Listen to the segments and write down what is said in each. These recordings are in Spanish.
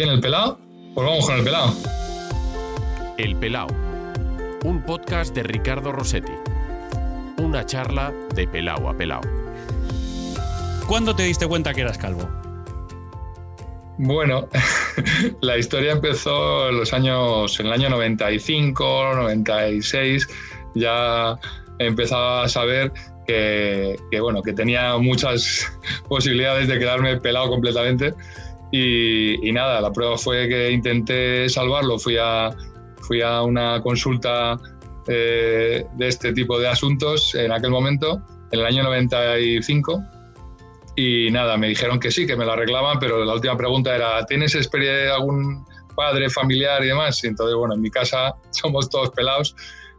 ¿Quién, el pelado? Pues vamos con el pelado. El Pelao, un podcast de Ricardo Rossetti. Una charla de pelao a pelao. ¿Cuándo te diste cuenta que eras calvo? Bueno, la historia empezó en los años, en el año 95, 96. Ya empezaba a saber que, que, bueno, que tenía muchas posibilidades de quedarme pelado completamente. Y, nada, la prueba fue que intenté salvarlo. Fui a, fui a una consulta eh, de este tipo de asuntos en aquel momento, en el año 95. Y nada, me dijeron que sí, que me lo arreglaban, pero la última pregunta era, ¿tienes experiencia algún padre, familiar y demás? Y entonces, bueno, en mi casa somos todos pelados.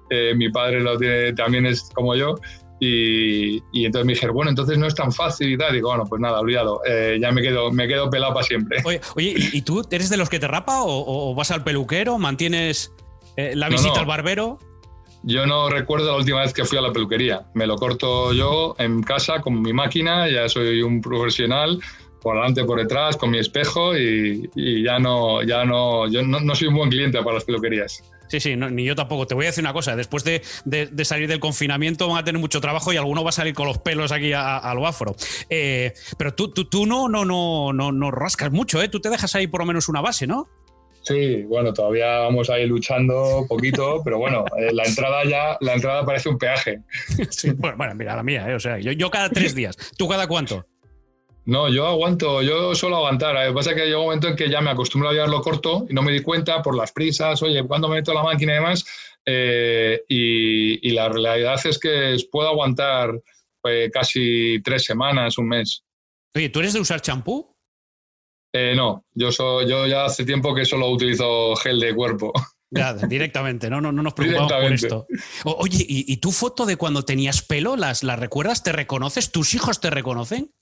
Eh, mi padre lo tiene, también es como yo. Y, y, entonces me dijeron, bueno, entonces no es tan fácil y tal. Digo, bueno, pues nada, olvidado. Eh, ya me quedo, me quedo pelado para siempre. Oye, oye, ¿y tú eres de los que te rapa o, o vas al peluquero? ¿Mantienes eh, la visita no, no. al barbero? Yo no recuerdo la última vez que fui a la peluquería. Me lo corto yo en casa con mi máquina, ya soy un profesional, por delante, por detrás, con mi espejo y, y ya no, ya no, yo no, no soy un buen cliente para las peluquerías. Sí, sí, no, ni yo tampoco. Te voy a decir una cosa, después de, de, de, salir del confinamiento van a tener mucho trabajo y alguno va a salir con los pelos aquí a, a lo afro. Eh, pero tú, tú, tú no, no, no, no, no rascas mucho, ¿eh? Tú te dejas ahí por lo menos una base, ¿no? Sí, bueno, todavía vamos ahí luchando poquito, pero bueno, eh, la entrada ya, la entrada parece un peaje. Sí, bueno, bueno, mira la mía, ¿eh? o sea, yo, yo cada tres días. ¿Tú cada cuánto? No, yo aguanto, yo suelo aguantar. Lo que pasa es que llega un momento en que ya me acostumbro a llevarlo corto y no me di cuenta por las prisas, oye, cuando me meto la máquina y demás. Eh, y, y, la realidad es que puedo aguantar eh, casi tres semanas, un mes. Oye, ¿tú eres de usar champú? Eh, no, yo, so, yo ya hace tiempo que solo utilizo gel de cuerpo. Ya, directamente, no, no, no nos preocupamos por esto. O, oye, ¿y, ¿y, tu foto de cuando tenías pelo, las, las recuerdas? ¿Te reconoces? ¿Tus hijos te reconocen?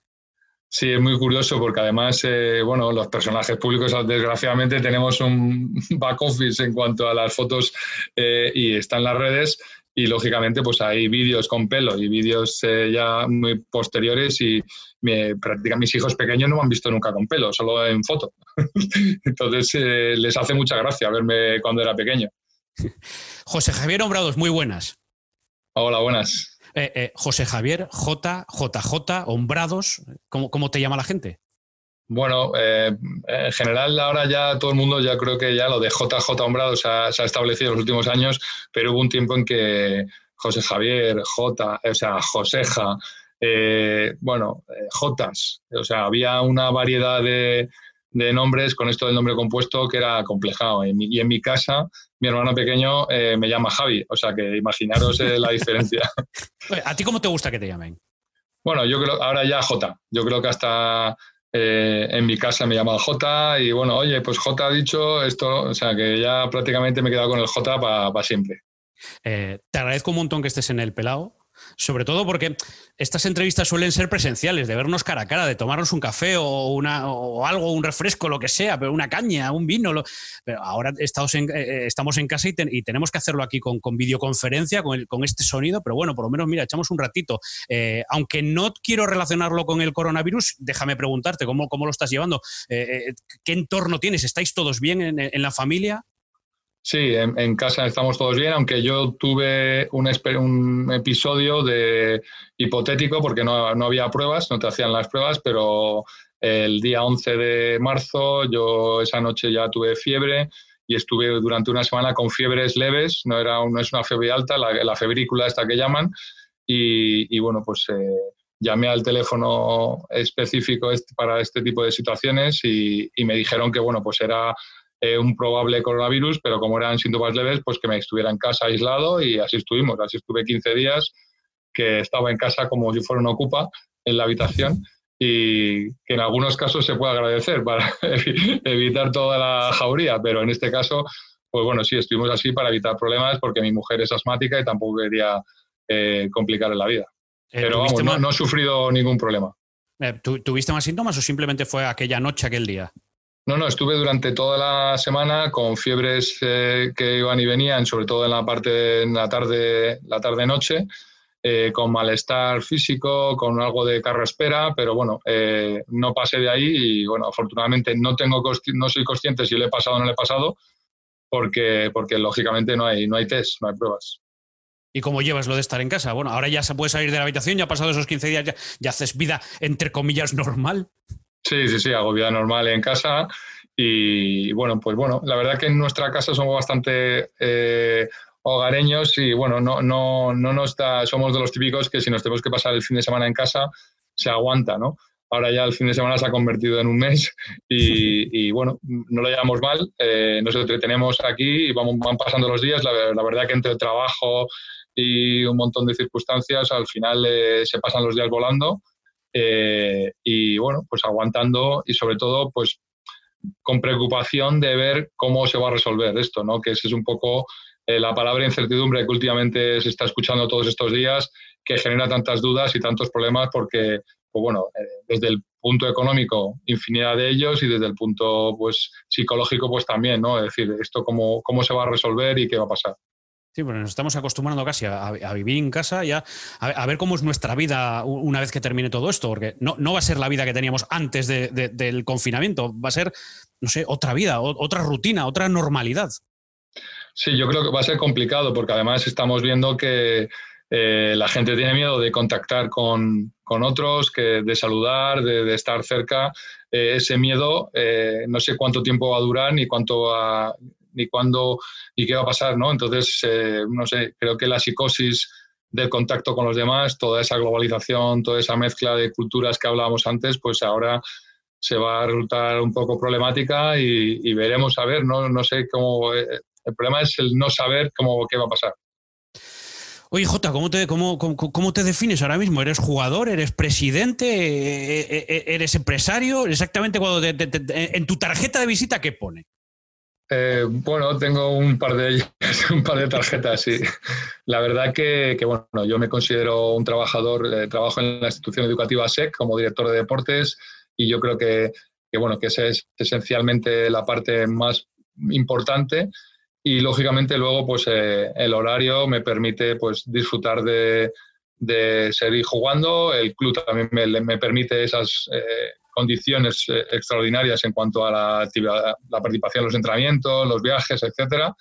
Sí, es muy curioso porque además, eh, bueno, los personajes públicos desgraciadamente tenemos un back office en cuanto a las fotos eh, y están las redes y lógicamente pues hay vídeos con pelo y vídeos eh, ya muy posteriores y me, prácticamente mis hijos pequeños no me han visto nunca con pelo, solo en foto. Entonces eh, les hace mucha gracia verme cuando era pequeño. José Javier Ombrados, muy buenas. Hola, buenas. Eh, eh, José Javier, J, JJ, Hombrados, ¿cómo, ¿cómo, te llama la gente? Bueno, eh, en general ahora ya todo el mundo, ya creo que ya lo de JJ Hombrados se ha, se ha establecido en los últimos años, pero hubo un tiempo en que José Javier, J, o sea, Joseja, eh, bueno, Jotas, o sea, había una variedad de, nombres con esto del nombre compuesto que era complejado. Y en mi casa mi hermano pequeño eh, me llama Javi, o sea que imaginaros eh, la diferencia. ¿A ti cómo te gusta que te llamen? Bueno, yo creo, ahora ya J, yo creo que hasta eh, en mi casa me llama J y bueno, oye, pues J ha dicho esto, o sea que ya prácticamente me he quedado con el J para pa siempre. Eh, te agradezco un montón que estés en el pelado sobre todo porque estas entrevistas suelen ser presenciales, de vernos cara a cara, de tomarnos un café o, una, o algo, un refresco, lo que sea, pero una caña, un vino. Lo, pero ahora estamos en, eh, estamos en casa y, ten, y, tenemos que hacerlo aquí con, con videoconferencia, con, el, con, este sonido, pero bueno, por lo menos, mira, echamos un ratito. Eh, aunque no quiero relacionarlo con el coronavirus, déjame preguntarte cómo, cómo lo estás llevando. Eh, ¿Qué entorno tienes? ¿Estáis todos bien en, en la familia? Sí, en, en, casa estamos todos bien, aunque yo tuve un, un episodio de hipotético porque no, no, había pruebas, no te hacían las pruebas, pero el día 11 de marzo yo esa noche ya tuve fiebre y estuve durante una semana con fiebres leves, no, era, no es una fiebre alta, la, la febrícula esta que llaman, y, y bueno, pues eh, llamé al teléfono específico para este tipo de situaciones y, y me dijeron que bueno, pues era eh, un probable coronavirus, pero como eran síntomas leves, pues que me estuviera en casa aislado y así estuvimos. Así estuve 15 días que estaba en casa como si fuera una ocupa en la habitación y que en algunos casos se puede agradecer para evitar toda la jauría, pero en este caso, pues bueno, sí, estuvimos así para evitar problemas porque mi mujer es asmática y tampoco quería eh, complicarle la vida. Eh, pero vamos, no, no, he sufrido ningún problema. Eh, ¿Tuviste más síntomas o simplemente fue aquella noche, aquel día? No, no, estuve durante toda la semana con fiebres eh, que iban y venían, sobre todo en la parte en la tarde, la tarde noche, eh, con malestar físico, con algo de carraspera, pero bueno, eh, no pasé de ahí y bueno, afortunadamente no, tengo no soy consciente si lo he pasado o no lo he pasado, porque, porque lógicamente no hay, no hay test, no hay pruebas. ¿Y cómo llevas lo de estar en casa? Bueno, ahora ya se puede salir de la habitación, ya ha pasado esos 15 días, ya, haces vida, entre comillas, normal. Sí, sí, sí, hago vida normal en casa. Y bueno, pues bueno, la verdad que en nuestra casa somos bastante eh, hogareños y bueno, no, no, no nos da, somos de los típicos que si nos tenemos que pasar el fin de semana en casa, se aguanta, ¿no? Ahora ya el fin de semana se ha convertido en un mes y, bueno, no lo llevamos mal, eh, nos entretenemos aquí y vamos, van pasando los días. La, verdad que entre el trabajo y un montón de circunstancias, al final eh, se pasan los días volando eh, y bueno, pues aguantando y sobre todo pues con preocupación de ver cómo se va a resolver esto, ¿no? Que ese es un poco eh, la palabra incertidumbre que últimamente se está escuchando todos estos días, que genera tantas dudas y tantos problemas porque, pues bueno, eh, desde el punto económico, infinidad de ellos y desde el punto pues, psicológico, pues también, ¿no? Es decir, esto cómo, cómo se va a resolver y qué va a pasar. Sí, bueno, nos estamos acostumbrando casi a, vivir en casa ya, a, ver cómo es nuestra vida una vez que termine todo esto, porque no, no va a ser la vida que teníamos antes del confinamiento, va a ser, no sé, otra vida, otra rutina, otra normalidad. Sí, yo creo que va a ser complicado porque además estamos viendo que eh, la gente tiene miedo de contactar con, otros, que, de saludar, de, estar cerca. Eh, ese miedo eh, no sé cuánto tiempo va a durar ni cuánto ni cuándo y qué va a pasar, ¿no? Entonces, no sé, creo que la psicosis del contacto con los demás, toda esa globalización, toda esa mezcla de culturas que hablábamos antes, pues ahora se va a resultar un poco problemática y, veremos a ver, no, no sé cómo el problema es el no saber cómo, qué va a pasar. Oye, Jota, ¿cómo te, cómo, cómo, te defines ahora mismo? ¿Eres jugador? ¿Eres presidente? ¿E, e, e, ¿Eres empresario? Exactamente cuando en tu tarjeta de visita, ¿qué pone? Eh, bueno, tengo un par de un par de tarjetas, sí. La verdad que, bueno, yo me considero un trabajador, eh, trabajo en la institución educativa SEC como director de deportes y yo creo que, que bueno, que esa es esencialmente la parte más importante y lógicamente luego pues eh, el horario me permite pues disfrutar de, seguir jugando, el club también me, permite esas condiciones eh, extraordinarias en cuanto a la, actividad, la participación en los entrenamientos, los viajes, etcétera.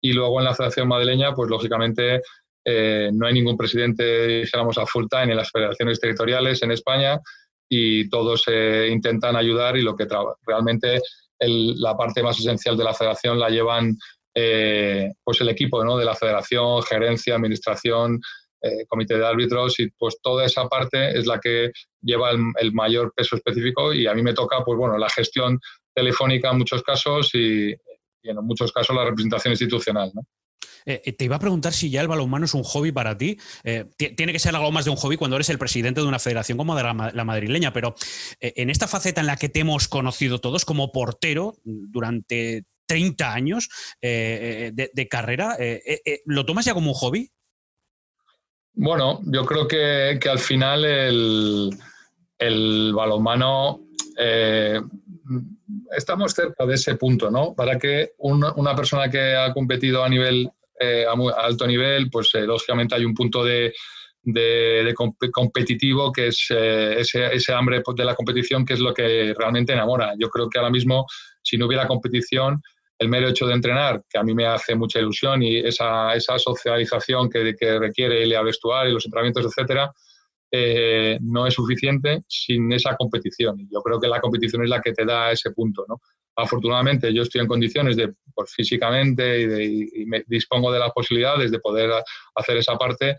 Y luego en la Federación Madrileña, pues lógicamente no hay ningún presidente, dijéramos, a full time en las federaciones territoriales en España y todos intentan ayudar y lo que realmente la parte más esencial de la federación la llevan eh, pues el equipo ¿no? de la federación, gerencia, administración, eh, comité de árbitros y pues toda esa parte es la que lleva el, mayor peso específico y a mí me toca pues bueno la gestión telefónica en muchos casos y, en muchos casos la representación institucional. Eh, te iba a preguntar si ya el balonmano es un hobby para ti. tiene que ser algo más de un hobby cuando eres el presidente de una federación como de la, madrileña, pero en esta faceta en la que te hemos conocido todos como portero durante 30 años eh, eh, de, carrera, eh, ¿lo tomas ya como un hobby? Bueno, yo creo que, al final el, el balonmano estamos cerca de ese punto, ¿no? Para que una persona que ha competido a nivel a, alto nivel, pues lógicamente hay un punto de, competitivo que es ese, ese, hambre de la competición que es lo que realmente enamora. Yo creo que ahora mismo, si no hubiera competición, el mero hecho de entrenar, que a mí me hace mucha ilusión, y esa, esa socialización que, que requiere el vestuario, los entrenamientos, etcétera, eh, no es suficiente sin esa competición. Yo creo que la competición es la que te da ese punto. ¿no? Afortunadamente, yo estoy en condiciones de, pues, físicamente y me dispongo de las posibilidades de poder hacer esa parte,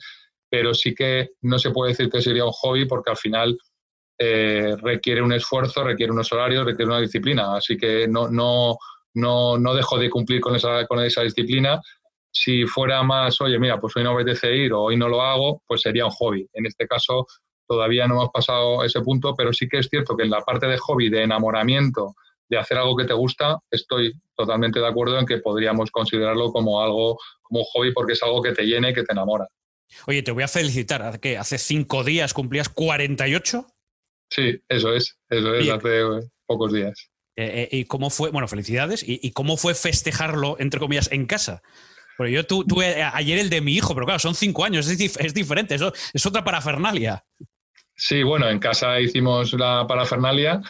pero sí que no se puede decir que sería un hobby porque al final eh, requiere un esfuerzo, requiere unos horarios, requiere una disciplina. Así que no, no, no, no dejo de cumplir con esa, con esa disciplina. Si fuera más, oye, mira, pues hoy no apetece ir o hoy no lo hago, pues sería un hobby. En este caso, todavía no hemos pasado ese punto, pero sí que es cierto que en la parte de hobby, de enamoramiento, de hacer algo que te gusta, estoy totalmente de acuerdo en que podríamos considerarlo como algo, como un hobby, porque es algo que te llene y que te enamora. Oye, te voy a felicitar, que hace cinco días cumplías 48. Sí, eso es, eso es, hace pocos días. Eh, eh, ¿Y cómo fue? Bueno, felicidades. ¿Y, cómo fue festejarlo, entre comillas, en casa? Pero yo tuve ayer el de mi hijo, pero claro, son cinco años, es, es diferente, es otra parafernalia. Sí, bueno, en casa hicimos la parafernalia.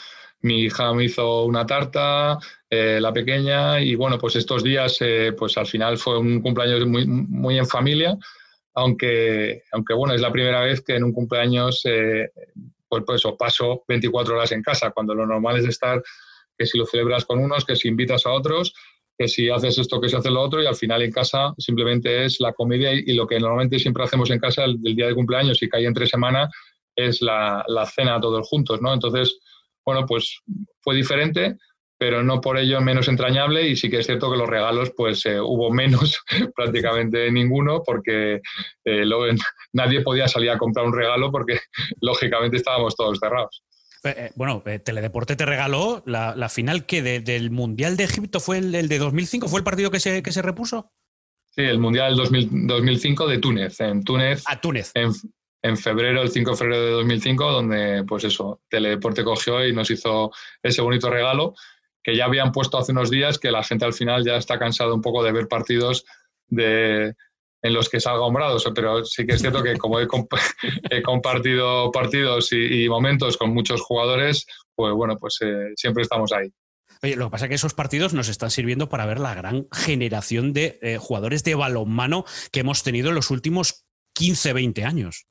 Mi hija me hizo una tarta, eh, la pequeña, y bueno, pues estos días, eh, pues al final fue un cumpleaños muy, muy en familia, aunque, aunque bueno, es la primera vez que en un cumpleaños, eh, pues, pues eso, paso 24 horas en casa, cuando lo normal es estar, que si lo celebras con unos, que si invitas a otros, que si haces esto, que si haces lo otro, y al final en casa simplemente es la comida y, lo que normalmente siempre hacemos en casa el, día de cumpleaños y cae entre semana es la, la, cena todos juntos, ¿no? Entonces, bueno, pues fue diferente, pero no por ello menos entrañable y sí que es cierto que los regalos pues eh, hubo menos, prácticamente ninguno, porque eh, nadie podía salir a comprar un regalo porque lógicamente estábamos todos cerrados. Eh, bueno, Teledeporte te regaló la, final que del Mundial de Egipto fue el, de 2005, ¿fue el partido que se, que se repuso? Sí, el Mundial 2005 de Túnez, en Túnez. A Túnez. En, en febrero, el 5 de febrero de 2005, donde, pues eso, Teledeporte cogió y nos hizo ese bonito regalo que ya habían puesto hace unos días, que la gente al final ya está cansado un poco de ver partidos de, en los que salga hombrados, pero sí que es cierto que como he, compartido partidos y, momentos con muchos jugadores, pues bueno, pues eh, siempre estamos ahí. Oye, lo que pasa es que esos partidos nos están sirviendo para ver la gran generación de eh, jugadores de balonmano que hemos tenido en los últimos 15, 20 años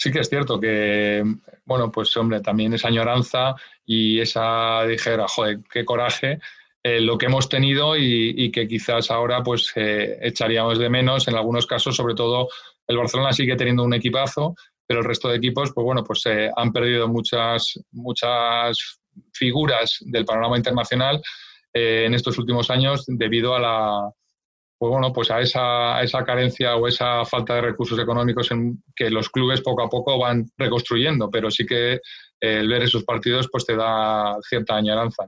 sí que es cierto que, bueno, pues hombre, también esa añoranza y esa, dijera, joder, qué coraje eh, lo que hemos tenido y, que quizás ahora pues eh, echaríamos de menos en algunos casos, sobre todo el Barcelona sigue teniendo un equipazo, pero el resto de equipos, pues bueno, pues eh, han perdido muchas, muchas figuras del panorama internacional en estos últimos años debido a la, pues bueno, pues a esa, esa, carencia o esa falta de recursos económicos en que los clubes poco a poco van reconstruyendo, pero sí que eh, el ver esos partidos pues te da cierta añoranza.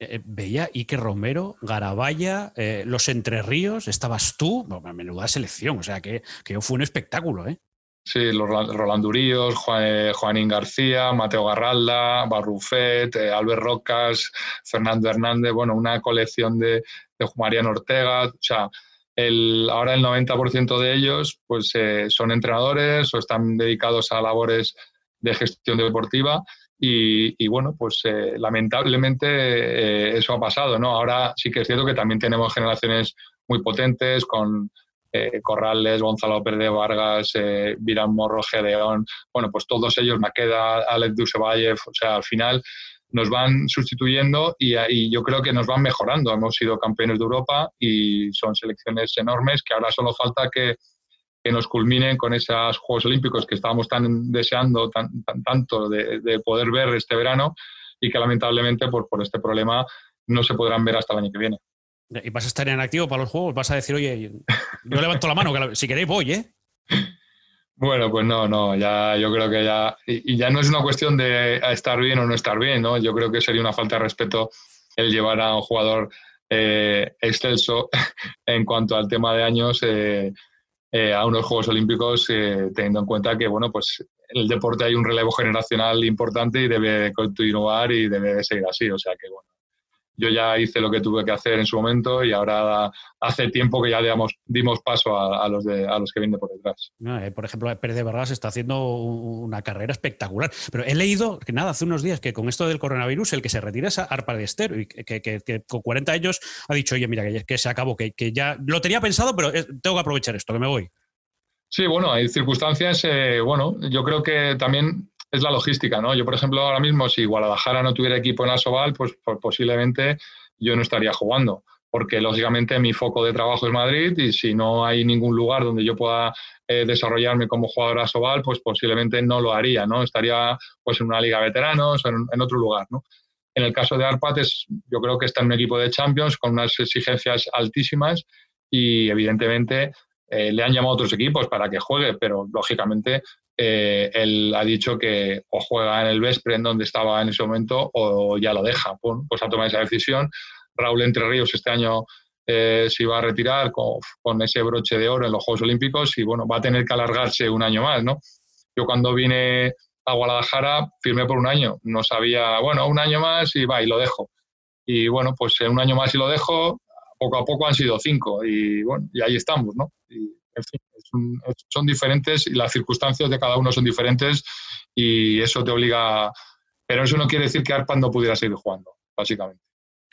Eh, eh, veía Ike Romero, Garabaya, Los Entre Ríos, estabas tú, bueno, menuda selección, o sea que, que fue un espectáculo, ¿eh? Sí, los Rolanduríos, Juan, Juanín García, Mateo Garralda, Barrufet, Albert Rocas, Fernando Hernández, bueno, una colección de, de Mariano Ortega, o sea, el, ahora el 90% de ellos pues, eh, son entrenadores o están dedicados a labores de gestión deportiva y, bueno, pues eh, lamentablemente eh, eso ha pasado, ¿no? Ahora sí que es cierto que también tenemos generaciones muy potentes con Corrales, Gonzalo Pérez Vargas, Virán Morro, Gedeón, bueno, pues todos ellos, Maqueda, Alex Dusevayev, o sea, al final nos van sustituyendo y, yo creo que nos van mejorando. Hemos sido campeones de Europa y son selecciones enormes que ahora solo falta que, nos culminen con esos Juegos Olímpicos que estábamos tan deseando tan, tanto de, poder ver este verano y que lamentablemente por, por este problema no se podrán ver hasta el año que viene. ¿Y vas a estar en activo para los Juegos? ¿Vas a decir, oye, yo levanto la mano, que si queréis voy, ¿eh? Bueno, pues no, no, ya yo creo que ya, y, ya no es una cuestión de estar bien o no estar bien, ¿no? Yo creo que sería una falta de respeto el llevar a un jugador eh, excelso en cuanto al tema de años eh, eh, a unos Juegos Olímpicos, teniendo en cuenta que, bueno, pues en el deporte hay un relevo generacional importante y debe continuar y debe seguir así, o sea que, bueno, yo ya hice lo que tuve que hacer en su momento y ahora hace tiempo que ya digamos, dimos paso a, los de, a los que vienen por detrás. Eh, por ejemplo, Pérez de Vargas está haciendo una carrera espectacular. Pero he leído que nada, hace unos días que con esto del coronavirus el que se retira es Arpa de Estero y que, con 40 años ha dicho, oye, mira, que, se acabó, que, ya lo tenía pensado, pero eh, tengo que aprovechar esto, que me voy. Sí, bueno, hay circunstancias, eh, bueno, yo creo que también es la logística, ¿no? Yo, por ejemplo, ahora mismo, si Guadalajara no tuviera equipo en Asobal, pues, pues posiblemente yo no estaría jugando, porque lógicamente mi foco de trabajo es Madrid y si no hay ningún lugar donde yo pueda eh, desarrollarme como jugador Asobal, pues posiblemente no lo haría, ¿no? Estaría pues en una liga veteranos o en, otro lugar, ¿no? En el caso de Arpat, es, yo creo que está en un equipo de Champions con unas exigencias altísimas y evidentemente eh, le han llamado a otros equipos para que juegue, pero lógicamente eh, él ha dicho que o juega en el Vespre, en donde estaba en ese momento, o ya lo deja. Pues, ha tomado esa decisión. Raúl Entre Ríos este año eh, se iba a retirar con, ese broche de oro en los Juegos Olímpicos y bueno, va a tener que alargarse un año más, ¿no? Yo cuando vine a Guadalajara firmé por un año. No sabía, bueno, un año más y va, y lo dejo. Y bueno, pues un año más y lo dejo. poco a poco han sido cinco y bueno, y ahí estamos, ¿no? Y, en fin, son diferentes y las circunstancias de cada uno son diferentes y eso te obliga, pero eso no quiere decir que Arpan no pudiera seguir jugando, básicamente.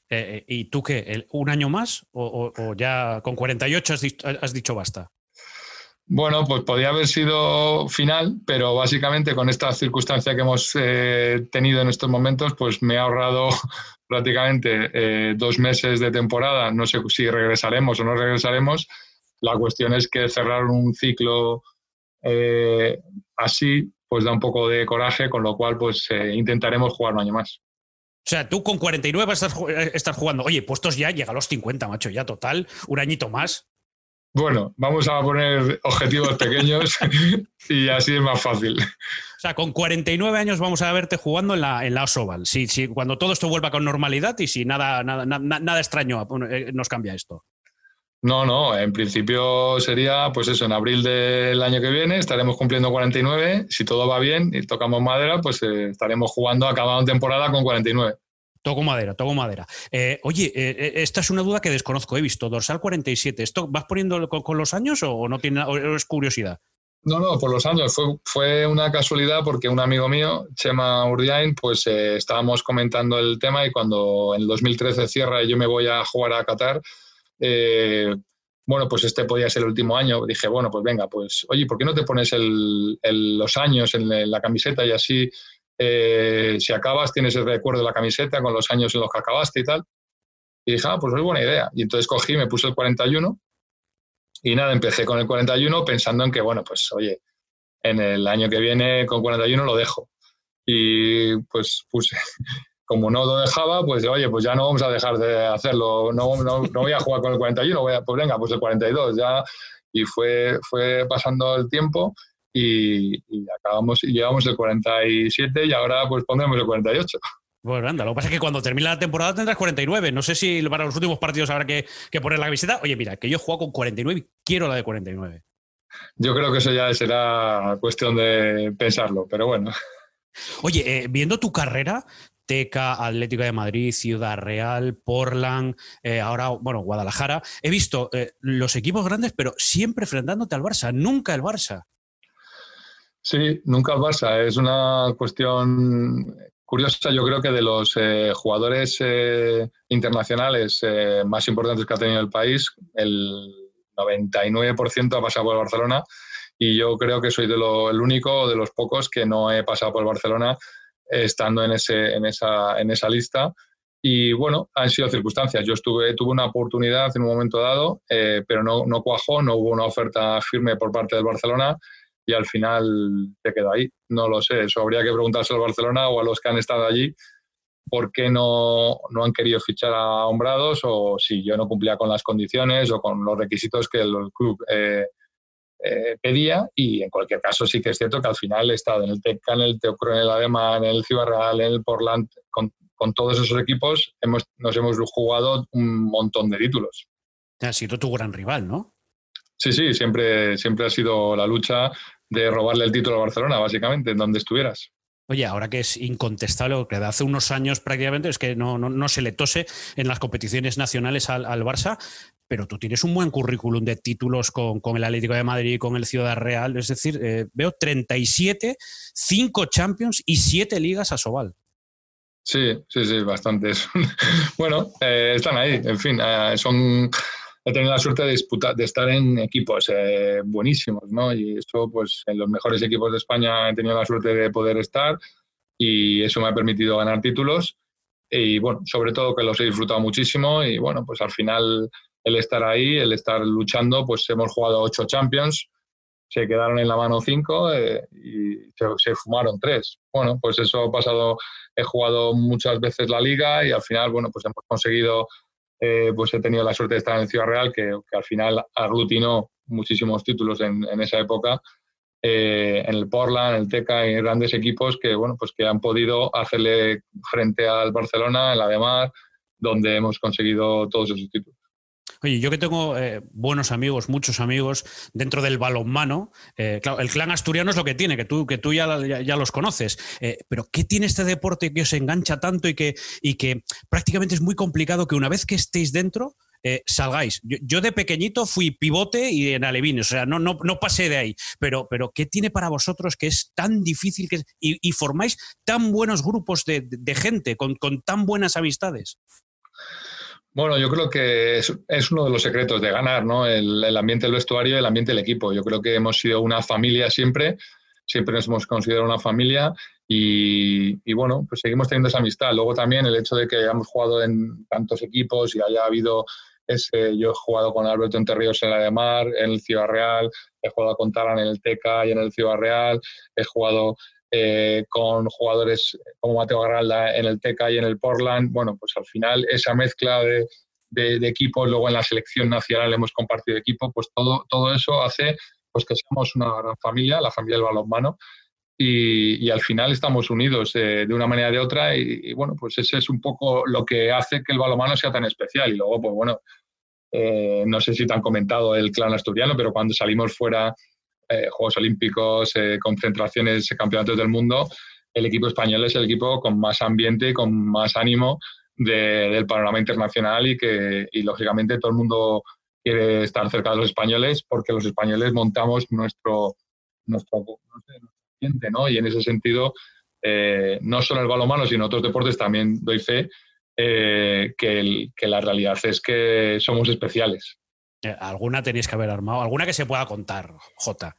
Eh, eh, ¿Y tú qué? ¿Un año más o, ya con 48 has dicho, basta? Bueno, pues podría haber sido final, pero básicamente con esta circunstancia que hemos eh, tenido en estos momentos, pues me ha ahorrado prácticamente dos meses de temporada. No sé si regresaremos o no regresaremos. La cuestión es que cerrar un ciclo así, pues da un poco de coraje, con lo cual pues intentaremos jugar un año más. O sea, tú con 49 vas a estar eh, jugando. Oye, puestos ya, llega a los 50, macho, ya total, un añito más. Bueno, vamos a poner objetivos pequeños y así es más fácil. O sea, con 49 años vamos a verte jugando en la, en la Osoval. Si, si, cuando todo esto vuelva con normalidad y si nada, nada, nada extraño eh, nos cambia esto. No, no, en principio sería, pues eso, en abril del año que viene estaremos cumpliendo 49. Si todo va bien y tocamos madera, pues eh, estaremos jugando, acabando temporada con 49. Toco madera, toco madera. Eh, oye, eh, esta es una duda que desconozco, he visto, dorsal 47. ¿Esto vas poniendo con, los años o no tiene, o es curiosidad? No, no, por los años. Fue, fue una casualidad porque un amigo mío, Chema Urdiain, pues estábamos comentando el tema y cuando en el 2013 cierra y yo me voy a jugar a Qatar, eh, bueno, pues este podía ser el último año. Dije, bueno, pues venga, pues oye, ¿por qué no te pones los años en la camiseta y así, eh, si acabas, tienes el recuerdo de la camiseta con los años en los que acabaste y tal? Y dije, ah, pues es buena idea. Y entonces cogí, me puse el 41 y nada, empecé con el 41 pensando en que, bueno, pues oye, en el año que viene con 41 lo dejo. Y pues puse, como no lo dejaba, pues oye, pues ya no vamos a dejar de hacerlo, no, no, no voy a jugar con el 41, voy a, pues venga, pues el 42 ya. Y fue, fue pasando el tiempo y, y acabamos, y llevamos el 47 y ahora pues pondremos el 48. Bueno, anda, lo que pasa es que cuando termine la temporada tendrás 49. No sé si para los últimos partidos habrá que, que poner la camiseta. Oye, mira, que yo juego con 49 y quiero la de 49. Yo creo que eso ya será cuestión de pensarlo, pero bueno. Oye, eh, viendo tu carrera, Teca, Atlético de Madrid, Ciudad Real, Portland, eh, ahora, bueno, Guadalajara. He visto eh, los equipos grandes, pero siempre enfrentándote al Barça, nunca el Barça. Sí, nunca el Barça. Es una cuestión curiosa, yo creo que de los eh, jugadores internacionales más importantes que ha tenido el país, el 99% ha pasado por el Barcelona y yo creo que soy de el único de los pocos que no he pasado por el Barcelona estando en, ese, en, esa, en esa lista. Y bueno, han sido circunstancias. Yo estuve, tuve una oportunidad en un momento dado, eh, pero no, no cuajó, no hubo una oferta firme por parte del Barcelona y al final te quedó ahí. No lo sé, eso habría que preguntarse al Barcelona o a los que han estado allí por qué no, no han querido fichar a Hombrados o si yo no cumplía con las condiciones o con los requisitos que el club eh, eh, pedía y en cualquier caso sí que es cierto que al final he estado en el Teca, en el Teocro, en el Adema, en el Ciudad Real, en el Portland, con, con todos esos equipos hemos, nos hemos jugado un montón de títulos. Ha sido tu gran rival, ¿no? Sí, sí, siempre, siempre ha sido la lucha de robarle el título a Barcelona, básicamente, en donde estuvieras. Oye, ahora que es incontestable, que de hace unos años prácticamente es que no, no, no se le tose en las competiciones nacionales al, al, Barça, pero tú tienes un buen currículum de títulos con, con el Atlético de Madrid, con el Ciudad Real, es decir, eh, veo 37, 5 Champions y 7 ligas a Sobal. Sí, sí, sí, bastantes. bueno, eh, están ahí, en fin, eh, son he tenido la suerte de, disputar, de estar en equipos eh, buenísimos, ¿no? Y esto, pues, en los mejores equipos de España he tenido la suerte de poder estar y eso me ha permitido ganar títulos y, bueno, sobre todo que los he disfrutado muchísimo y, bueno, pues al final el estar ahí, el estar luchando, pues hemos jugado ocho Champions, se quedaron en la mano cinco eh, y se, fumaron tres. Bueno, pues eso ha pasado, he jugado muchas veces la liga y al final, bueno, pues hemos conseguido eh, pues he tenido la suerte de estar en Ciudad Real, que, al final aglutinó muchísimos títulos en, esa época, eh, en el Portland, el Teca, en grandes equipos que, bueno, pues que han podido hacerle frente al Barcelona, en la de donde hemos conseguido todos esos títulos. Oye, yo que tengo eh, buenos amigos, muchos amigos dentro del balonmano, eh, el clan asturiano es lo que tiene, que tú, que tú ya, ya, los conoces, eh, pero ¿qué tiene este deporte que os engancha tanto y que, y que prácticamente es muy complicado que una vez que estéis dentro, salgáis. Yo, de pequeñito fui pivote y en alevín, o sea, no, no, no pasé de ahí. Pero, pero, ¿qué tiene para vosotros que es tan difícil que y, formáis tan buenos grupos de, gente con, con tan buenas amistades? Bueno, yo creo que es, uno de los secretos de ganar, ¿no? El, ambiente del vestuario el ambiente del equipo. Yo creo que hemos sido una familia siempre, siempre nos hemos considerado una familia y, bueno, pues seguimos teniendo esa amistad. Luego también el hecho de que hayamos jugado en tantos equipos y haya habido ese, yo he jugado con Alberto Enterríos en la de Mar, en el Ciudad Real, he jugado con Taran en el Teca y en el Ciudad Real, he jugado eh, con jugadores como Mateo Garralda en el Teca y en el Portland. Bueno, pues al final esa mezcla de, de, equipos, luego en la selección nacional hemos compartido equipo, pues todo, todo eso hace pues que seamos una gran familia, la familia del balonmano, y, y al final estamos unidos eh, de una manera o de otra, y, bueno, pues ese es un poco lo que hace que el balonmano sea tan especial. Y luego, pues bueno, eh, no sé si te han comentado el clan asturiano, pero cuando salimos fuera eh, Juegos Olímpicos, eh, concentraciones, campeonatos del mundo, el equipo español es el equipo con más ambiente y con más ánimo del panorama internacional y que, lógicamente, todo el mundo quiere estar cerca de los españoles porque los españoles montamos nuestro, nuestro, ambiente, ¿no? Y en ese sentido, eh, no solo el balonmano, sino otros deportes también doy fe que, que la realidad es que somos especiales. Eh, alguna tenéis que haber armado, alguna que se pueda contar, J.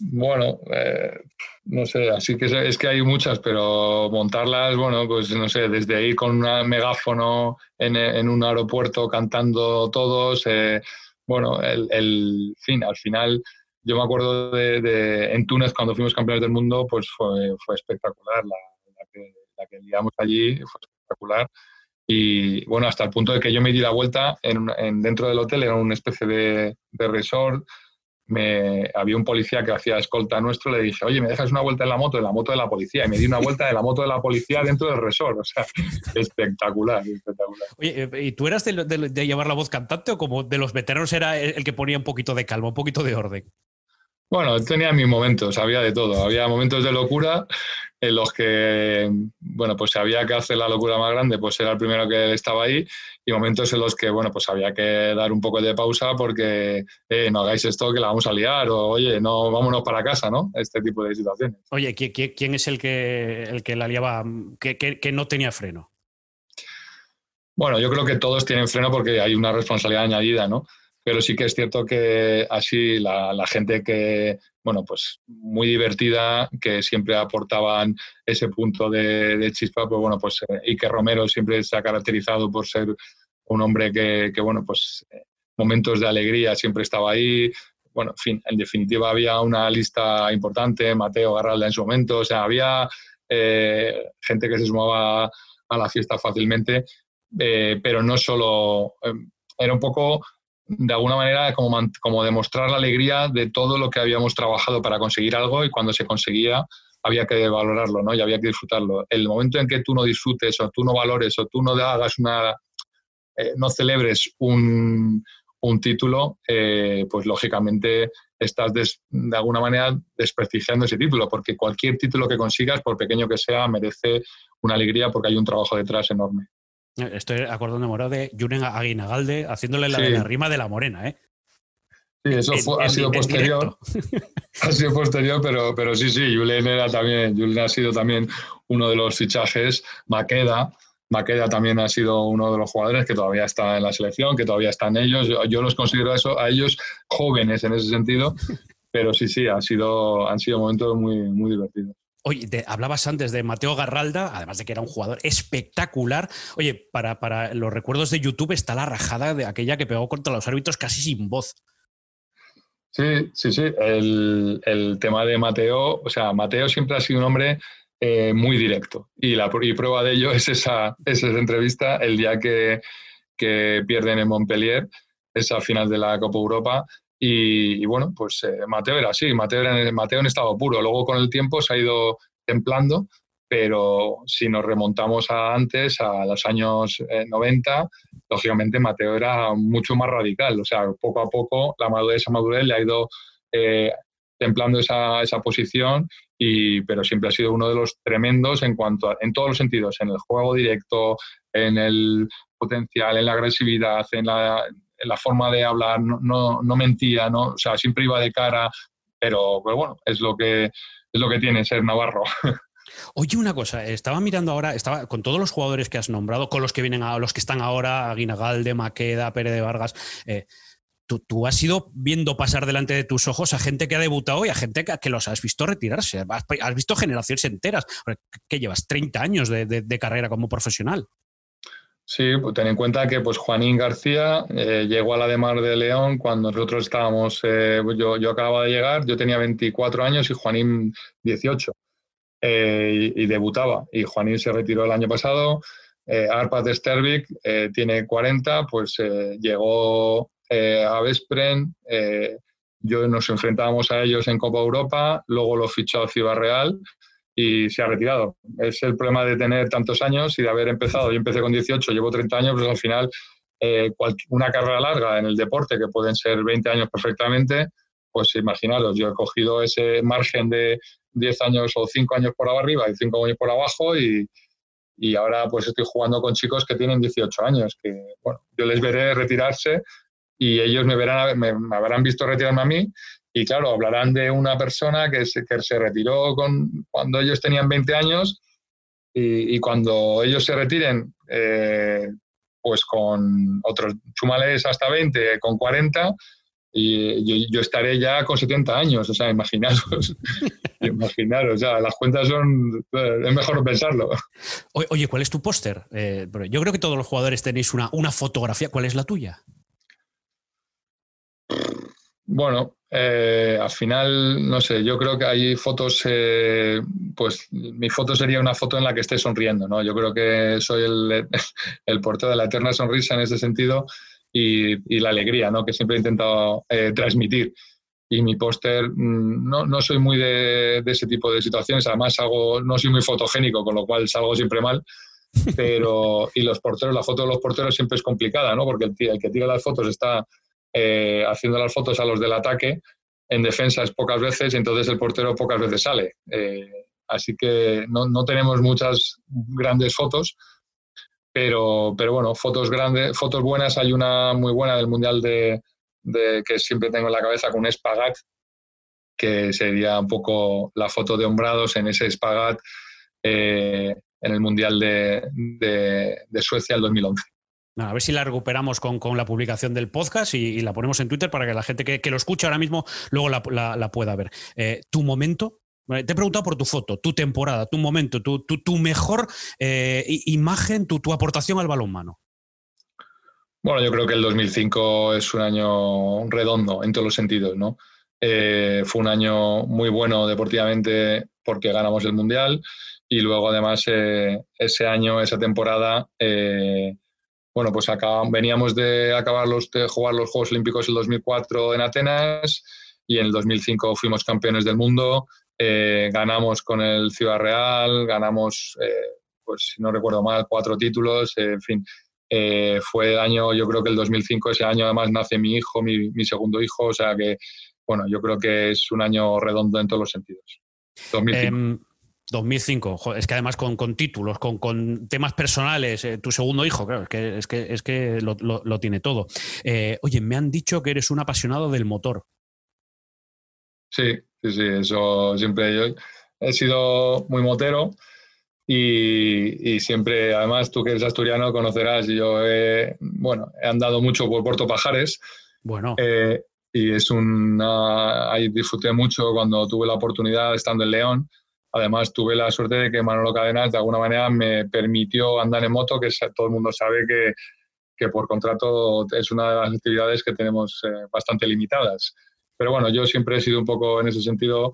Bueno, eh, no sé, así que es que hay muchas, pero montarlas, bueno, pues no sé, desde ir con un megáfono en, un aeropuerto cantando todos, eh, bueno, el, fin, al final yo me acuerdo de, en Túnez cuando fuimos campeones del mundo, pues fue, fue espectacular, la, que, la que liamos allí fue espectacular y bueno, hasta el punto de que yo me di la vuelta en, dentro del hotel, era una especie de, resort. Me, había un policía que hacía escolta nuestro, le dije, oye, ¿me dejas una vuelta en la moto? En la moto de la policía. Y me di una vuelta en la moto de la policía dentro del resort. O sea, espectacular, espectacular. Oye, ¿y tú eras de, de llevar la voz cantante o como de los veteranos era el que ponía un poquito de calma, un poquito de orden? Bueno, tenía mis momentos, había de todo. Había momentos de locura en los que, bueno, pues si había que hacer la locura más grande, pues era el primero que estaba ahí, y momentos en los que, bueno, pues había que dar un poco de pausa porque eh, no hagáis esto que la vamos a liar, o oye, no, vámonos para casa, ¿no? Este tipo de situaciones. Oye, ¿quién es el que, el que la liaba, que, que no tenía freno? Bueno, yo creo que todos tienen freno porque hay una responsabilidad añadida, ¿no? Pero sí que es cierto que así la, gente que, bueno, pues muy divertida, que siempre aportaban ese punto de, chispa, pues bueno, pues eh, Ike Romero siempre se ha caracterizado por ser un hombre que, bueno, pues eh, momentos de alegría siempre estaba ahí. Bueno, en definitiva había una lista importante, Mateo Garralda en su momento, o sea, había eh, gente que se sumaba a la fiesta fácilmente, pero no solo, era un poco de alguna manera como, como demostrar la alegría de todo lo que habíamos trabajado para conseguir algo y cuando se conseguía había que valorarlo, ¿no? Y había que disfrutarlo. El momento en que tú no disfrutes o tú no valores o tú no hagas una, eh, no celebres un, un título, eh, pues lógicamente estás de alguna manera desprestigiando ese título, porque cualquier título que consigas, por pequeño que sea, merece una alegría porque hay un trabajo detrás enorme. Estoy acordando morado de Julen Aguinagalde haciéndole la, rima de la morena, ¿eh? Sí, eso ha sido posterior. ha sido posterior, pero, pero sí, sí, Julen era también, Julen ha sido también uno de los fichajes. Maqueda, Maqueda también ha sido uno de los jugadores que todavía está en la selección, que todavía están ellos. Yo, los considero eso, a ellos jóvenes en ese sentido, pero sí, sí, ha sido, han sido momentos muy, muy divertidos. Oye, hablabas antes de Mateo Garralda, además de que era un jugador espectacular. Oye, para, los recuerdos de YouTube está la rajada de aquella que pegó contra los árbitros casi sin voz. Sí, sí, sí. El, tema de Mateo, o sea, Mateo siempre ha sido un hombre eh, muy directo. Y la prueba de ello es esa, entrevista el día que pierden en Montpellier, esa final de la Copa Europa, y, bueno, pues eh, Mateo era así, Mateo, era, Mateo en estado puro. Luego con el tiempo se ha ido templando, pero si nos remontamos a antes, a los años 90, eh, lógicamente Mateo era mucho más radical. O sea, poco a poco la madurez, esa madurez le ha ido eh, templando esa, esa, posición, y, pero siempre ha sido uno de los tremendos en cuanto a, en todos los sentidos, en el juego directo, en el potencial, en la agresividad, en la, forma de hablar, no, no, mentía, ¿no? O sea, siempre iba de cara, pero, pero bueno, es lo que, es lo que tiene ser navarro. Oye, una cosa, estaba mirando ahora, estaba con todos los jugadores que has nombrado, con los que vienen a los que están ahora, Aguinagalde, Maqueda, Pérez de Vargas. Eh, tú, has ido viendo pasar delante de tus ojos a gente que ha debutado y a gente que, los has visto retirarse. Has, visto generaciones enteras. que llevas 30 años de, carrera como profesional. Sí, pues ten en cuenta que pues Juanín García eh, llegó a la de Mar de León cuando nosotros estábamos, eh, yo, yo acababa de llegar, yo tenía 24 años y Juanín 18. Eh, y, debutaba. Y Juanín se retiró el año pasado. Arpad Stervik tiene 40, pues llegó a Vespren. yo nos enfrentábamos a ellos en Copa Europa, luego lo fichó a Ciudad Real y se ha retirado. Es el problema de tener tantos años y de haber empezado. Yo empecé con 18, llevo 30 años, pues al final una carrera larga en el deporte, que pueden ser 20 años perfectamente, pues imaginaros, yo he cogido ese margen de 10 años o 5 años por arriba y 5 años por abajo y, y, ahora pues estoy jugando con chicos que tienen 18 años, que bueno, yo les veré retirarse y ellos me, verán, me, habrán visto retirarme a mí y claro, hablarán de una persona que se, que se retiró con, cuando ellos tenían 20 años y, y cuando ellos se retiren, eh, pues con otros chumales hasta 20, con 40, y yo, estaré ya con 70 años, o sea, imaginaros, imaginaros, ya, las cuentas son, es mejor pensarlo. Oye, ¿cuál es tu póster? Eh, yo creo que todos los jugadores tenéis una, una fotografía, ¿cuál es la tuya? Bueno, eh, al final, no sé, yo creo que hay fotos, eh, pues mi foto sería una foto en la que esté sonriendo, ¿no? Yo creo que soy el, el portero de la eterna sonrisa en ese sentido y, la alegría ¿no? que siempre he intentado eh, transmitir. Y mi póster, mm, no, no, soy muy de, ese tipo de situaciones, además algo no soy muy fotogénico, con lo cual salgo siempre mal. Pero, y los porteros, la foto de los porteros siempre es complicada, ¿no? porque el, el que tira las fotos está eh, haciendo las fotos a los del ataque, en defensa es pocas veces, entonces el portero pocas veces sale. Eh, así que no, no, tenemos muchas grandes fotos, pero, pero bueno, fotos grandes, fotos buenas, hay una muy buena del Mundial de, que siempre tengo en la cabeza con un espagat, que sería un poco la foto de hombrados en ese espagat eh, en el Mundial de, de, Suecia el 2011. A ver si la recuperamos con, con la publicación del podcast y, la ponemos en Twitter para que la gente que, que lo escucha ahora mismo luego la, la, pueda ver. Eh, ¿Tu momento te he preguntado por tu foto, tu temporada, tu momento, tu, tu, mejor eh, imagen, tu, tu, aportación al balonmano. Bueno, yo creo que el 2005 es un año redondo en todos los sentidos, ¿no? Eh, fue un año muy bueno deportivamente porque ganamos el Mundial y luego además ese año, esa temporada, bueno, pues acá, veníamos de acabar los, de jugar los Juegos Olímpicos el 2004 en Atenas y en el 2005 fuimos campeones del mundo eh, ganamos con el Ciudad Real, ganamos, eh, pues si no recuerdo mal, cuatro títulos, eh, en fin. fue el año, yo creo que el 2005, ese año además nace mi hijo, mi, segundo hijo, o sea que, bueno, yo creo que es un año redondo en todos los sentidos. 2005. 2005, em, es que además con, títulos, con, temas personales, tu segundo hijo, claro, es que, es que, es que lo, lo tiene todo. oye, me han dicho que eres un apasionado del motor. Sí, sí, sí, eso siempre yo he sido muy motero y, siempre, además tú que eres asturiano conocerás, yo he, bueno, he andado mucho por Puerto Pajares. Bueno. Eh, y es una, ahí disfruté mucho cuando tuve la oportunidad estando en León. Además, tuve la suerte de que Manolo Cadenas de alguna manera me permitió andar en moto, que todo el mundo sabe que, que por contrato es una de las actividades que tenemos eh, bastante limitadas. Pero bueno, yo siempre he sido un poco en ese sentido,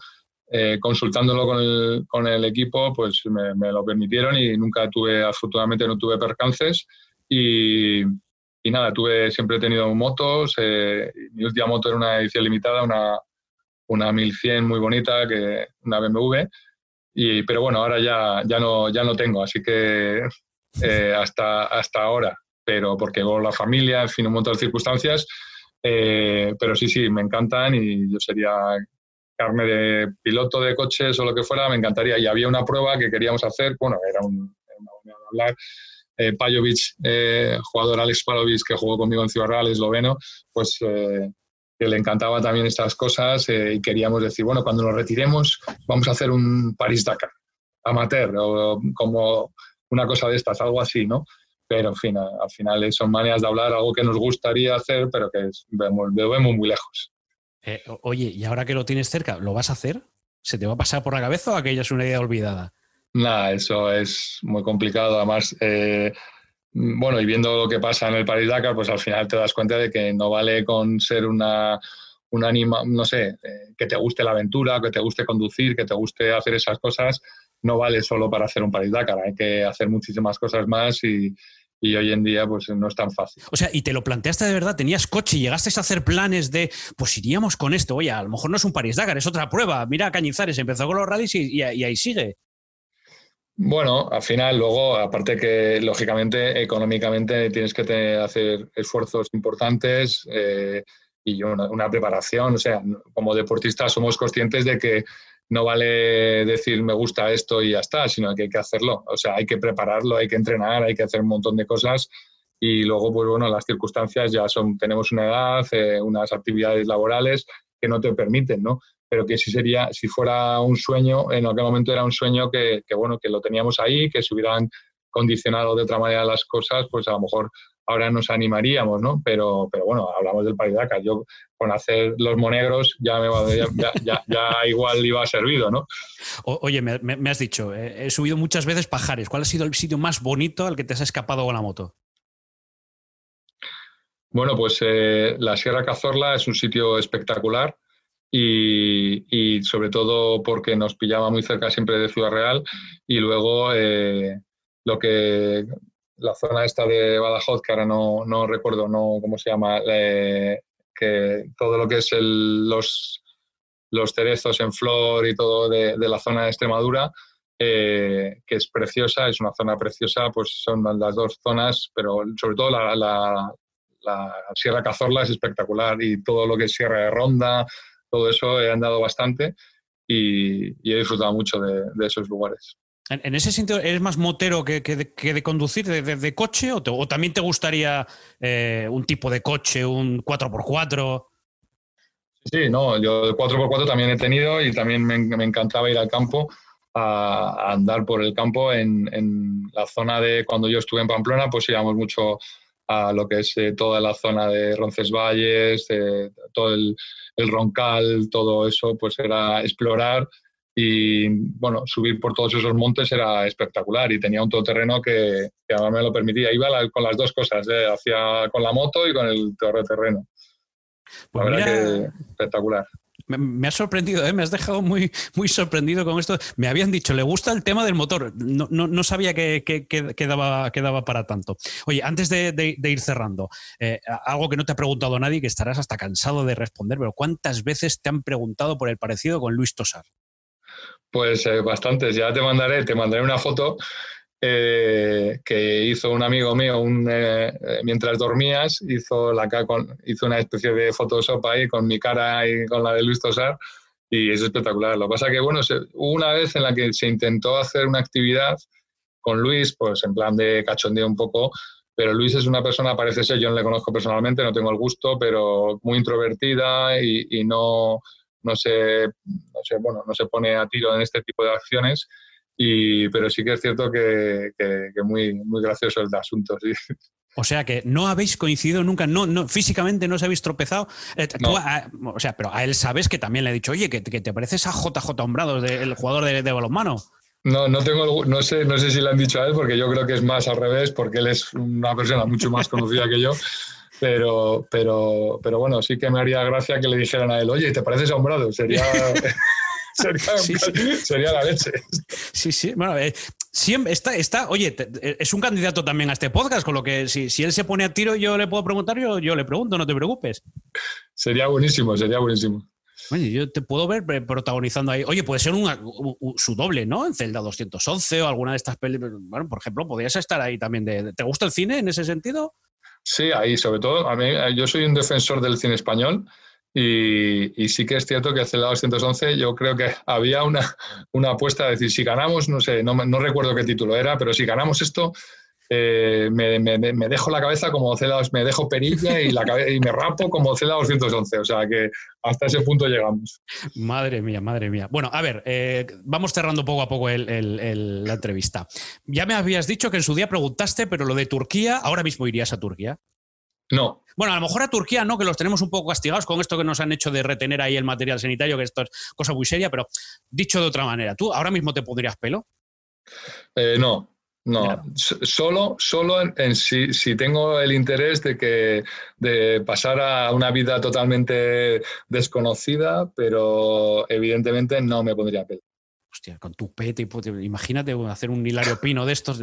eh, consultándolo con el, con el, equipo, pues me, lo permitieron y nunca tuve, afortunadamente no tuve percances. Y, y nada, tuve, siempre he tenido motos. Eh, mi última moto era una edición limitada, una, una 1100 muy bonita, que, una BMW. Y, pero bueno, ahora ya, ya, no, ya no tengo, así que eh, hasta, hasta ahora. Pero porque con la familia, en fin, un montón de circunstancias, eh, pero sí, sí, me encantan y yo sería carne de piloto de coches o lo que fuera, me encantaría. Y había una prueba que queríamos hacer, bueno, era un, hablar, eh, Pajovic, eh, jugador Alex Pajovic que jugó conmigo en Ciudad Real, esloveno, pues eh, que le encantaba también estas cosas y queríamos decir, bueno, cuando nos retiremos vamos a hacer un París-Dakar, amateur, o como una cosa de estas, algo así, ¿no? Pero, en fin, al final son maneras de hablar, algo que nos gustaría hacer, pero que vemos, lo vemos muy lejos. oye, y ahora que lo tienes cerca, ¿lo vas a hacer? ¿Se te va a pasar por la cabeza o aquella es una idea olvidada? Nada, eso es muy complicado. Además, eh, bueno, y viendo lo que pasa en el Paris Dakar, pues al final te das cuenta de que no vale con ser una, un anima, no sé, eh, que te guste la aventura, que te guste conducir, que te guste hacer esas cosas, no vale solo para hacer un Paris Dakar. Hay que hacer muchísimas cosas más y, y hoy en día pues no es tan fácil. O sea, y te lo planteaste de verdad, tenías coche y llegaste a hacer planes de, pues iríamos con esto, oye, a lo mejor no es un París-Dakar, es otra prueba, mira Cañizares, empezó con los rallies y, ahí sigue. Bueno, al final, luego, aparte que lógicamente, económicamente tienes que hacer esfuerzos importantes eh, y una, una, preparación. O sea, como deportistas somos conscientes de que no vale decir me gusta esto y ya está, sino que hay que hacerlo. O sea, hay que prepararlo, hay que entrenar, hay que hacer un montón de cosas y luego, pues bueno, las circunstancias ya son, tenemos una edad, eh, unas actividades laborales que no te permiten, ¿no? Pero que si sería, si fuera un sueño, en aquel momento era un sueño que, que bueno, que lo teníamos ahí, que se hubieran condicionado de otra manera las cosas, pues a lo mejor ahora nos animaríamos, ¿no? Pero, pero bueno, hablamos del Paris Yo con hacer los monegros ya, me, ya, ya, igual iba servido, ¿no? oye, me, has dicho, eh, he subido muchas veces pajares. ¿Cuál ha sido el sitio más bonito al que te has escapado con la moto? Bueno, pues eh, la Sierra Cazorla es un sitio espectacular y, sobre todo porque nos pillaba muy cerca siempre de Ciudad Real y luego eh, lo que la zona esta de Badajoz, que ahora no, no recuerdo no, cómo se llama, eh, que todo lo que es el, los, los cerezos en flor y todo de, de la zona de Extremadura, eh, que es preciosa, es una zona preciosa, pues son las dos zonas, pero sobre todo la, la, la Sierra Cazorla es espectacular y todo lo que es Sierra de Ronda, todo eso he andado bastante y, y he disfrutado mucho de, de esos lugares. En, ese sentido, ¿eres más motero que, de, conducir de, coche o, también te gustaría eh, un tipo de coche, un 4x4? Sí, no, yo de 4x4 también he tenido y también me, encantaba ir al campo a, andar por el campo en, la zona de cuando yo estuve en Pamplona, pues íbamos mucho a lo que es eh, toda la zona de Roncesvalles, todo el, el, Roncal, todo eso, pues era explorar y bueno, subir por todos esos montes era espectacular y tenía un todoterreno que, que además me lo permitía. Iba con las dos cosas, ¿eh? hacía con la moto y con el terreno. Pues la verdad que espectacular. Me, ha sorprendido, ¿eh? me has dejado muy, muy sorprendido con esto. Me habían dicho, le gusta el tema del motor. No, no, sabía que, que, que, daba, para tanto. Oye, antes de, ir cerrando, eh, algo que no te ha preguntado nadie, que estarás hasta cansado de responder, pero ¿cuántas veces te han preguntado por el parecido con Luis Tosar? Pues eh, bastantes, ya te mandaré, te mandaré una foto eh, que hizo un amigo mío eh, mientras dormías, hizo, la, hizo una especie de Photoshop ahí con mi cara y con la de Luis Tosar y es espectacular. Lo que pasa que, bueno, una vez en la que se intentó hacer una actividad con Luis, pues en plan de cachondeo un poco, pero Luis es una persona, parece ser, yo no le conozco personalmente, no tengo el gusto, pero muy introvertida y no no se, no se, bueno, no se pone a tiro en este tipo de acciones, y, pero sí que es cierto que, que, muy, muy gracioso el asunto. O sea que no habéis coincidido nunca, no, no físicamente no os habéis tropezado. Eh, o sea, pero a él sabes que también le he dicho, oye, que, te pareces a JJ Hombrado, el jugador de, de balonmano. No, no tengo, no sé, no sé si le han dicho a él, porque yo creo que es más al revés, porque él es una persona mucho más conocida que yo. Pero, pero, pero bueno, sí que me haría gracia que le dijeran a él, oye, ¿te pareces a Hombrado? Sería, sería, la leche. Sí, sí. Bueno, eh, siempre está, está, oye, eh, es un candidato también a este podcast, con lo que si, si, él se pone a tiro, yo le puedo preguntar, yo, yo le pregunto, no te preocupes. Sería buenísimo, sería buenísimo. Oye, yo te puedo ver protagonizando ahí. Oye, puede ser su doble, ¿no? En Zelda 211 o alguna de estas películas. Bueno, por ejemplo, podrías estar ahí también. De, ¿Te gusta el cine en ese sentido? Sí, ahí sobre todo, a mí, yo soy un defensor del cine español y, sí que es cierto que hace la 211 yo creo que había una, una apuesta de decir, si ganamos, no sé, no, no recuerdo qué título era, pero si ganamos esto, eh, me, dejo la cabeza como Cela, me dejo perilla y, la y me rapo como Cela 211. O sea que hasta ese punto llegamos. Madre mía, madre mía. Bueno, a ver, eh, vamos cerrando poco a poco la entrevista. Ya me habías dicho que en su día preguntaste, pero lo de Turquía, ahora mismo irías a Turquía. No. Bueno, a lo mejor a Turquía no, que los tenemos un poco castigados con esto que nos han hecho de retener ahí el material sanitario, que esto es cosa muy seria, pero dicho de otra manera, ¿tú ahora mismo te pondrías pelo? Eh, no, no, solo, solo en, si, tengo el interés de que de pasar a una vida totalmente desconocida, pero evidentemente no me pondría pelo. Hostia, con tu pete, imagínate hacer un hilario pino de estos.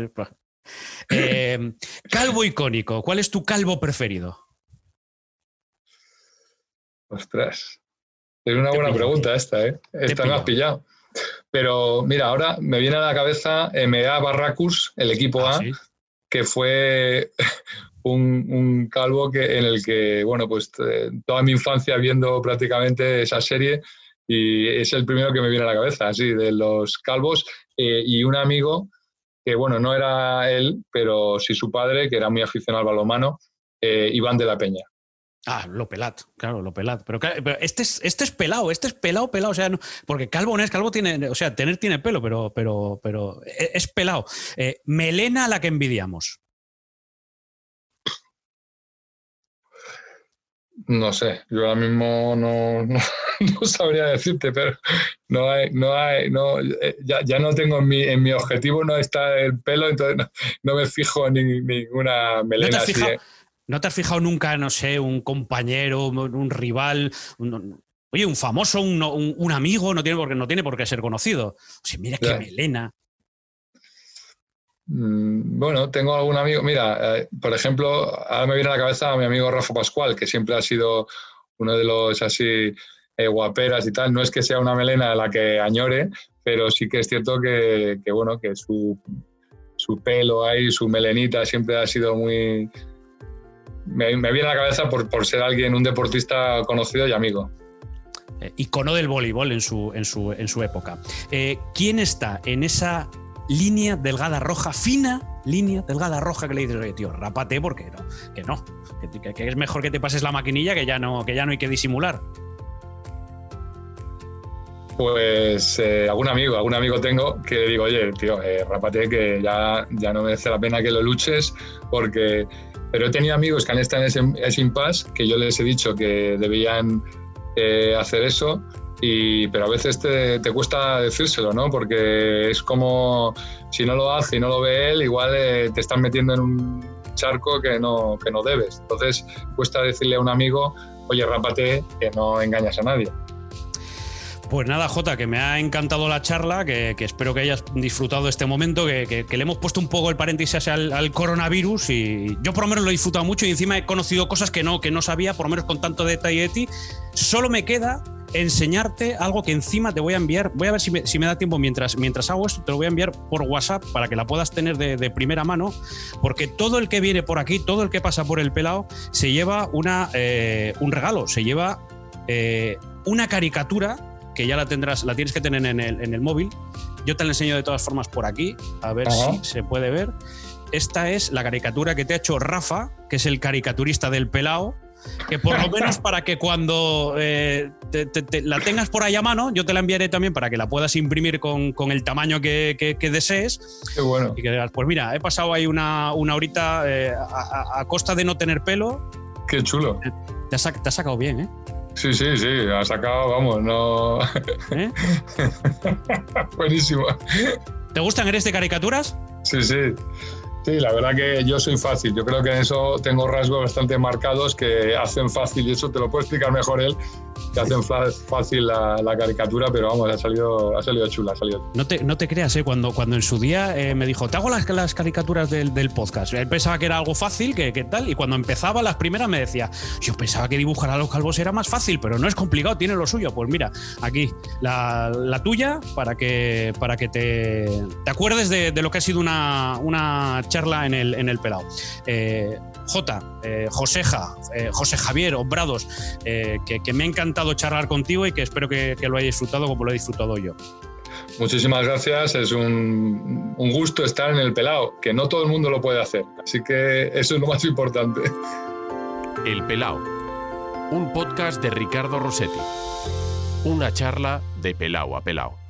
Eh, calvo icónico, ¿cuál es tu calvo preferido? Ostras, es una buena pregunta esta, ¿eh? Esta me has pillado. Pero mira, ahora me viene a la cabeza MA Barracus, el equipo ah, A, que fue un, calvo que, en el que, bueno, pues eh, toda mi infancia viendo prácticamente esa serie y es el primero que me viene a la cabeza, así, de los calvos eh, y un amigo que, bueno, no era él, pero sí su padre, que era muy aficionado al balomano, eh, Iván de la Peña. Ah, lo pelat, claro, lo pelat. Pero, este, es, este es pelado, este es pelado, pelado. O sea, porque calvo no es, calvo tiene, o sea, tener tiene pelo, pero, pero, pero e, es, pelado. Eh, melena la que envidiamos. No sé, yo ahora mismo no, no, sabría decirte, pero no hay, no hay, no, eh, ya, no tengo en mi, en mi objetivo, no está el pelo, entonces no, me fijo en ninguna melena así. Eh. ¿No te has fijado nunca, no sé, un compañero, un, rival, oye, un famoso, un, amigo, no tiene, por qué, no tiene por qué ser conocido? O sea, mira qué melena. Mm, bueno, tengo algún amigo, mira, eh, por ejemplo, ahora me viene a la cabeza mi amigo Rafa Pascual, que siempre ha sido uno de los así eh, guaperas y tal. No es que sea una melena a la que añore, pero sí que es cierto que, bueno, que su, su pelo ahí, su melenita siempre ha sido muy, me, viene a la cabeza por, ser alguien, un deportista conocido y amigo. Eh, icono del voleibol en su, en su, en su época. Eh, ¿Quién está en esa línea delgada roja, fina línea delgada roja que le dices, oye, tío, rápate porque no, que no, que, es mejor que te pases la maquinilla que ya no, que ya no hay que disimular? Pues eh, algún amigo, algún amigo tengo que le digo, oye, tío, eh, rápate que ya, ya no merece la pena que lo luches porque pero he tenido amigos que han estado en ese, impasse que yo les he dicho que debían eh, hacer eso, y, pero a veces te, te, cuesta decírselo, ¿no? Porque es como si no lo hace y no lo ve él, igual eh, te estás metiendo en un charco que no, que no debes. Entonces cuesta decirle a un amigo, oye, rápate, que no engañas a nadie. Pues nada, Jota, que me ha encantado la charla, que, espero que hayas disfrutado este momento, que, le hemos puesto un poco el paréntesis al, coronavirus y yo por lo menos lo he disfrutado mucho y encima he conocido cosas que no, que no sabía, por lo menos con tanto detalle de ti. Solo me queda enseñarte algo que encima te voy a enviar. Voy a ver si me, da tiempo mientras, mientras hago esto, te lo voy a enviar por WhatsApp para que la puedas tener de, primera mano, porque todo el que viene por aquí, todo el que pasa por el pelado, se lleva una, eh, un regalo, se lleva eh, una caricatura que ya la tendrás, la tienes que tener en el, en el móvil. Yo te la enseño de todas formas por aquí, a ver si se puede ver. Esta es la caricatura que te ha hecho Rafa, que es el caricaturista del pelao, que por lo menos para que cuando eh, la tengas por ahí a mano, yo te la enviaré también para que la puedas imprimir con, con el tamaño que, que, desees. Qué bueno. Y que digas, pues mira, he pasado ahí una, una horita eh, a, costa de no tener pelo. Qué chulo. Te has, te has sacado bien, ¿eh? Sí, sí, sí, ha sacado, vamos, no. ¿Eh? Buenísimo. ¿Te gustan? ¿Eres de caricaturas? Sí, sí. Sí, la verdad que yo soy fácil. Yo creo que en eso tengo rasgos bastante marcados que hacen fácil, y eso te lo puede explicar mejor él, que hacen fácil la, caricatura, pero vamos, ha salido, ha salido chula. Ha salido. No, te, no te creas, ¿eh? cuando, cuando en su día eh, me dijo, te hago las, las caricaturas del, del, podcast. Él pensaba que era algo fácil, que, que, tal, y cuando empezaba las primeras me decía, yo pensaba que dibujar a los calvos era más fácil, pero no es complicado, tiene lo suyo. Pues mira, aquí, la, la tuya, para que, para que te, te acuerdes de, de, lo que ha sido una, una charla en el, en el pelado. Eh, J, eh, Joseja, eh, José Javier Obrados, que, que, me ha encantado charlar contigo y que espero que, que lo hayas disfrutado como lo he disfrutado yo. Muchísimas gracias, es un, un gusto estar en el pelao, que no todo el mundo lo puede hacer, así que eso es lo más importante. El Pelao, un podcast de Ricardo Rossetti. Una charla de pelao a pelao.